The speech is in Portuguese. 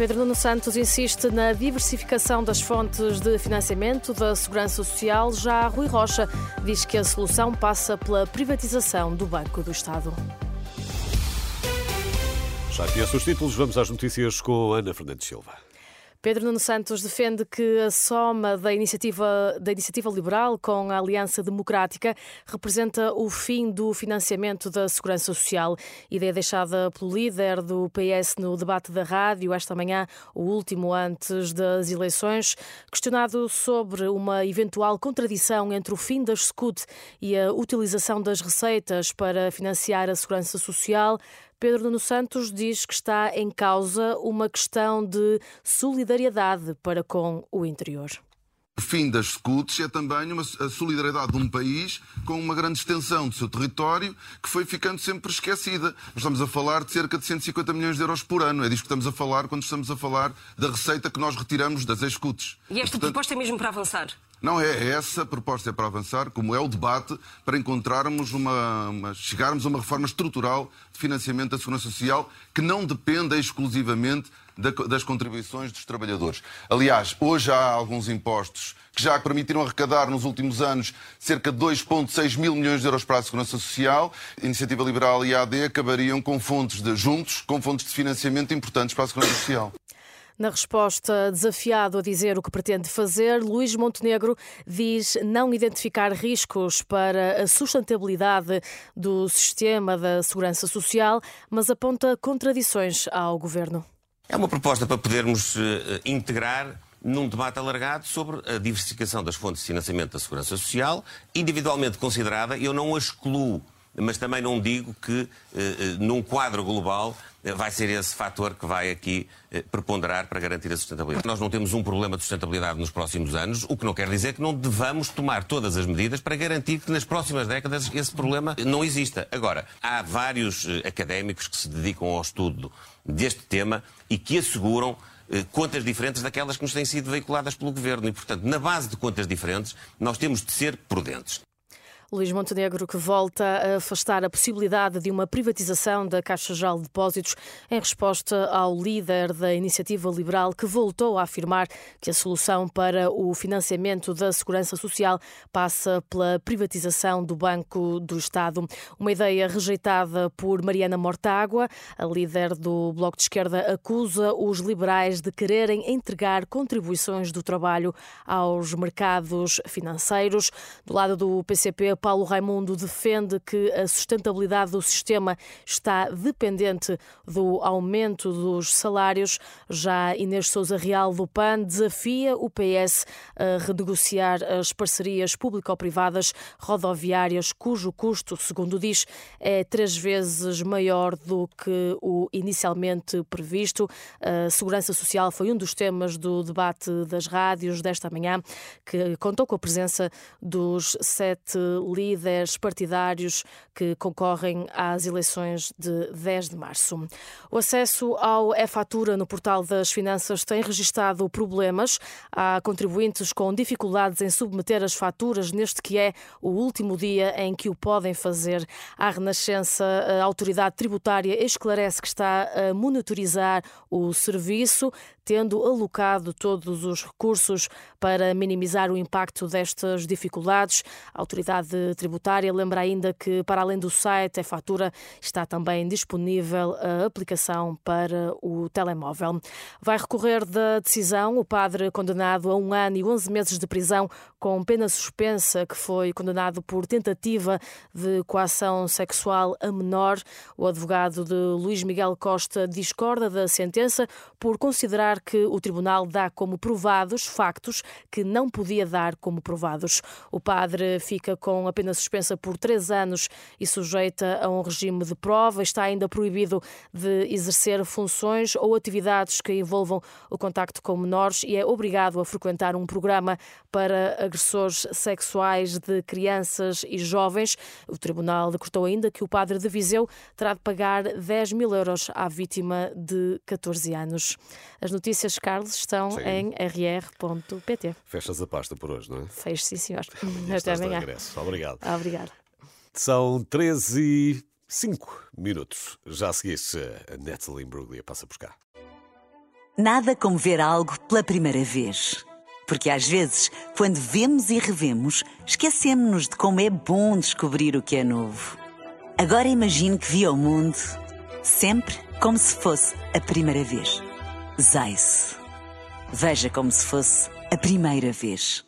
Pedro Nuno Santos insiste na diversificação das fontes de financiamento da Segurança Social. Já Rui Rocha diz que a solução passa pela privatização do Banco do Estado. Já conhece os títulos, vamos às notícias com Ana Fernandes Silva. Pedro Nuno Santos defende que a soma da iniciativa, da iniciativa liberal com a Aliança Democrática representa o fim do financiamento da Segurança Social. Ideia deixada pelo líder do PS no debate da rádio esta manhã, o último antes das eleições, questionado sobre uma eventual contradição entre o fim das SCUT e a utilização das receitas para financiar a Segurança Social. Pedro Nuno Santos diz que está em causa uma questão de solidariedade para com o interior. O fim das SCUTs é também uma, a solidariedade de um país com uma grande extensão do seu território que foi ficando sempre esquecida. Nós estamos a falar de cerca de 150 milhões de euros por ano. É disso que estamos a falar quando estamos a falar da receita que nós retiramos das SCUTs. E esta Portanto, proposta é mesmo para avançar? Não, é essa a proposta é para avançar, como é o debate, para encontrarmos uma, uma, chegarmos a uma reforma estrutural de financiamento da Segurança Social que não dependa exclusivamente da, das contribuições dos trabalhadores. Aliás, hoje há alguns impostos que já permitiram arrecadar nos últimos anos cerca de 2,6 mil milhões de euros para a Segurança Social. A Iniciativa Liberal e a AD acabariam com fontes de, juntos, com fontes de financiamento importantes para a Segurança Social. Na resposta, desafiado a dizer o que pretende fazer, Luís Montenegro diz não identificar riscos para a sustentabilidade do sistema da segurança social, mas aponta contradições ao governo. É uma proposta para podermos uh, integrar num debate alargado sobre a diversificação das fontes de financiamento da segurança social, individualmente considerada, eu não excluo mas também não digo que, eh, num quadro global, eh, vai ser esse fator que vai aqui eh, preponderar para garantir a sustentabilidade. Nós não temos um problema de sustentabilidade nos próximos anos, o que não quer dizer que não devamos tomar todas as medidas para garantir que nas próximas décadas esse problema não exista. Agora, há vários académicos que se dedicam ao estudo deste tema e que asseguram contas diferentes daquelas que nos têm sido veiculadas pelo Governo. E, portanto, na base de contas diferentes, nós temos de ser prudentes. Luís Montenegro, que volta a afastar a possibilidade de uma privatização da Caixa Geral de Depósitos em resposta ao líder da Iniciativa Liberal, que voltou a afirmar que a solução para o financiamento da Segurança Social passa pela privatização do Banco do Estado. Uma ideia rejeitada por Mariana Mortágua, a líder do Bloco de Esquerda, acusa os liberais de quererem entregar contribuições do trabalho aos mercados financeiros. Do lado do PCP, Paulo Raimundo defende que a sustentabilidade do sistema está dependente do aumento dos salários. Já Inês Souza Real do PAN desafia o PS a renegociar as parcerias público-privadas rodoviárias, cujo custo, segundo diz, é três vezes maior do que o inicialmente previsto. A segurança social foi um dos temas do debate das rádios desta manhã, que contou com a presença dos sete líderes partidários que concorrem às eleições de 10 de março. O acesso ao e-fatura no portal das finanças tem registado problemas. Há contribuintes com dificuldades em submeter as faturas neste que é o último dia em que o podem fazer. A Renascença, a autoridade tributária, esclarece que está a monitorizar o serviço, tendo alocado todos os recursos para minimizar o impacto destas dificuldades. A autoridade tributária lembra ainda que, para além do site, a fatura está também disponível a aplicação para o telemóvel. Vai recorrer da decisão o padre condenado a um ano e 11 meses de prisão com pena suspensa, que foi condenado por tentativa de coação sexual a menor. O advogado de Luís Miguel Costa discorda da sentença por considerar que o tribunal dá como provados factos que não podia dar como provados. O padre fica com apenas suspensa por três anos e sujeita a um regime de prova. Está ainda proibido de exercer funções ou atividades que envolvam o contacto com menores e é obrigado a frequentar um programa para agressores sexuais de crianças e jovens. O Tribunal decretou ainda que o padre de Viseu terá de pagar 10 mil euros à vítima de 14 anos. As notícias, Carlos, estão Sim. em rr.pt. Fechas a pasta por hoje, não é? Fecho, sim, senhor. Até amanhã. Obrigado. Obrigado. São 13 e 5 minutos. Já seguiste a Natalie Imbruglia. Passa por cá. Nada como ver algo pela primeira vez. Porque às vezes, quando vemos e revemos, esquecemos-nos de como é bom descobrir o que é novo. Agora imagine que viu o mundo sempre como se fosse a primeira vez. Zais. Veja como se fosse a primeira vez.